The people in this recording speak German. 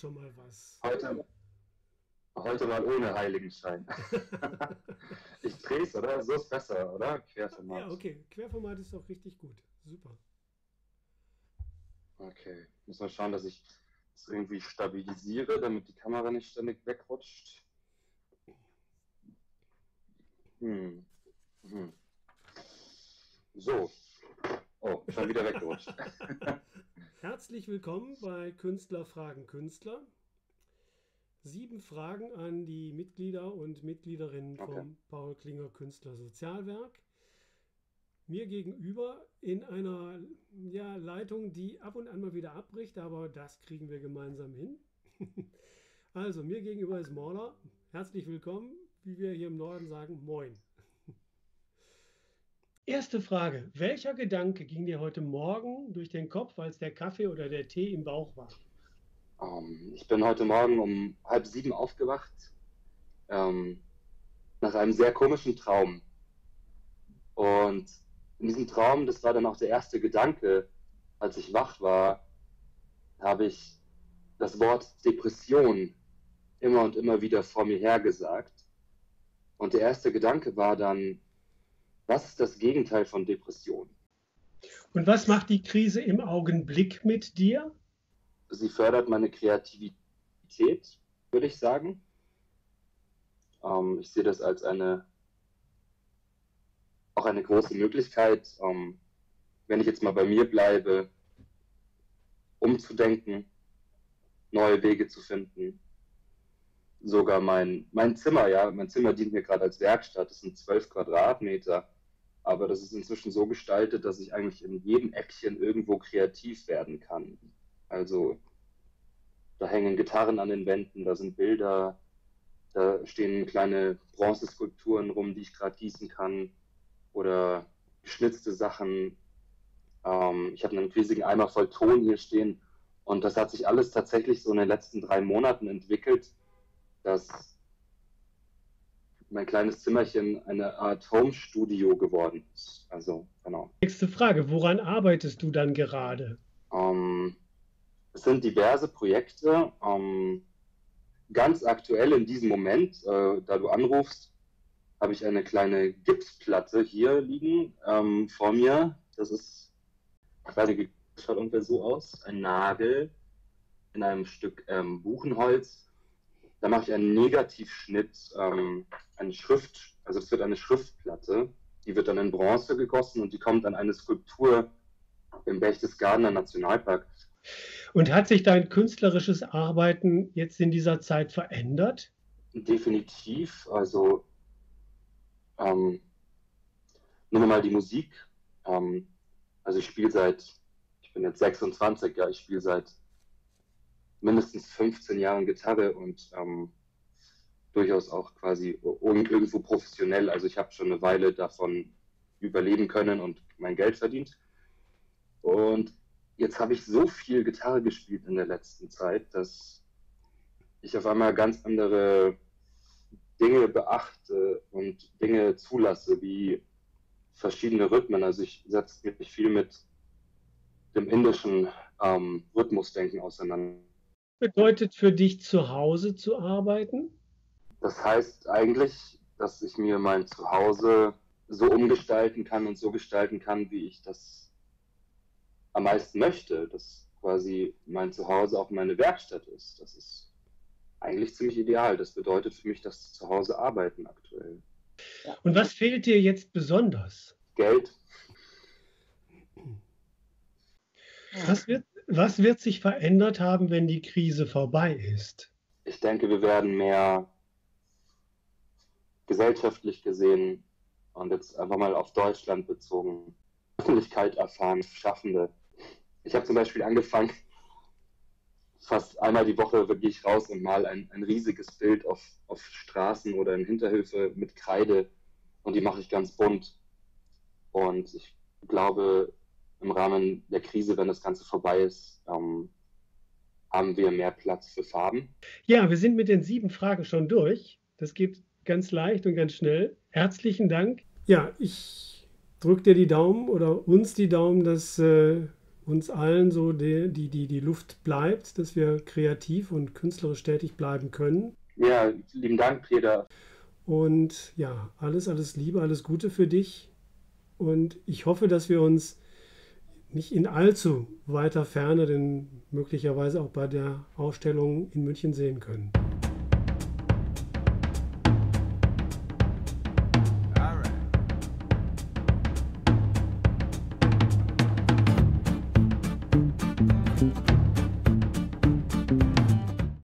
schon mal was. Heute, heute mal ohne Heiligenschein. ich drehe es, oder? So ist besser, oder? Querformat. Ja, okay. Querformat ist doch richtig gut. Super. Okay. Muss mal schauen, dass ich es irgendwie stabilisiere, damit die Kamera nicht ständig wegrutscht. Hm. Hm. So. Oh, schon wieder weggerutscht. Herzlich willkommen bei Künstler fragen Künstler. Sieben Fragen an die Mitglieder und Mitgliederinnen okay. vom Paul Klinger Künstler Sozialwerk. Mir gegenüber in einer ja, Leitung, die ab und an mal wieder abbricht, aber das kriegen wir gemeinsam hin. also, mir gegenüber ist Morla. Herzlich willkommen, wie wir hier im Norden sagen, moin. Erste Frage. Welcher Gedanke ging dir heute Morgen durch den Kopf, als der Kaffee oder der Tee im Bauch war? Ähm, ich bin heute Morgen um halb sieben aufgewacht, ähm, nach einem sehr komischen Traum. Und in diesem Traum, das war dann auch der erste Gedanke, als ich wach war, habe ich das Wort Depression immer und immer wieder vor mir hergesagt. Und der erste Gedanke war dann, was ist das Gegenteil von Depression? Und was macht die Krise im Augenblick mit dir? Sie fördert meine Kreativität, würde ich sagen. Ähm, ich sehe das als eine auch eine große Möglichkeit, ähm, wenn ich jetzt mal bei mir bleibe, umzudenken, neue Wege zu finden. Sogar mein, mein Zimmer, ja, mein Zimmer dient mir gerade als Werkstatt, das sind zwölf Quadratmeter aber das ist inzwischen so gestaltet, dass ich eigentlich in jedem Eckchen irgendwo kreativ werden kann. Also da hängen Gitarren an den Wänden, da sind Bilder, da stehen kleine Bronzeskulpturen rum, die ich gerade gießen kann oder geschnitzte Sachen. Ähm, ich habe einen riesigen Eimer voll Ton hier stehen und das hat sich alles tatsächlich so in den letzten drei Monaten entwickelt, dass mein kleines Zimmerchen eine Art Home-Studio geworden ist. Also, genau. Nächste Frage, woran arbeitest du dann gerade? Ähm, es sind diverse Projekte. Ähm, ganz aktuell in diesem Moment, äh, da du anrufst, habe ich eine kleine Gipsplatte hier liegen ähm, vor mir. Das ist, ich weiß nicht, schaut ungefähr so aus. Ein Nagel in einem Stück ähm, Buchenholz da mache ich einen Negativschnitt, ähm, eine Schrift, also es wird eine Schriftplatte, die wird dann in Bronze gegossen und die kommt an eine Skulptur im Berchtesgadener Nationalpark. Und hat sich dein künstlerisches Arbeiten jetzt in dieser Zeit verändert? Definitiv. Also ähm, nur mal die Musik. Ähm, also ich spiele seit, ich bin jetzt 26, ja, ich spiele seit mindestens 15 Jahren Gitarre und ähm, durchaus auch quasi irgendwo professionell. Also ich habe schon eine Weile davon überleben können und mein Geld verdient. Und jetzt habe ich so viel Gitarre gespielt in der letzten Zeit, dass ich auf einmal ganz andere Dinge beachte und Dinge zulasse, wie verschiedene Rhythmen. Also ich setze mich viel mit dem indischen ähm, Rhythmusdenken auseinander bedeutet für dich zu Hause zu arbeiten? Das heißt eigentlich, dass ich mir mein Zuhause so umgestalten kann und so gestalten kann, wie ich das am meisten möchte. Dass quasi mein Zuhause auch meine Werkstatt ist. Das ist eigentlich ziemlich ideal. Das bedeutet für mich das Zuhause arbeiten aktuell. Und was fehlt dir jetzt besonders? Geld. Was wird, was wird sich verändert haben, wenn die Krise vorbei ist? Ich denke, wir werden mehr gesellschaftlich gesehen und jetzt einfach mal auf Deutschland bezogen, Öffentlichkeit erfahren, Schaffende. Ich habe zum Beispiel angefangen, fast einmal die Woche gehe ich raus und mal ein, ein riesiges Bild auf, auf Straßen oder in Hinterhöfe mit Kreide und die mache ich ganz bunt. Und ich glaube, im Rahmen der Krise, wenn das Ganze vorbei ist, ähm, haben wir mehr Platz für Farben. Ja, wir sind mit den sieben Fragen schon durch. Das geht ganz leicht und ganz schnell. Herzlichen Dank. Ja, ich drücke dir die Daumen oder uns die Daumen, dass äh, uns allen so die, die, die, die Luft bleibt, dass wir kreativ und künstlerisch tätig bleiben können. Ja, lieben Dank, Peter. Und ja, alles, alles Liebe, alles Gute für dich. Und ich hoffe, dass wir uns nicht in allzu weiter Ferne denn möglicherweise auch bei der Ausstellung in München sehen können.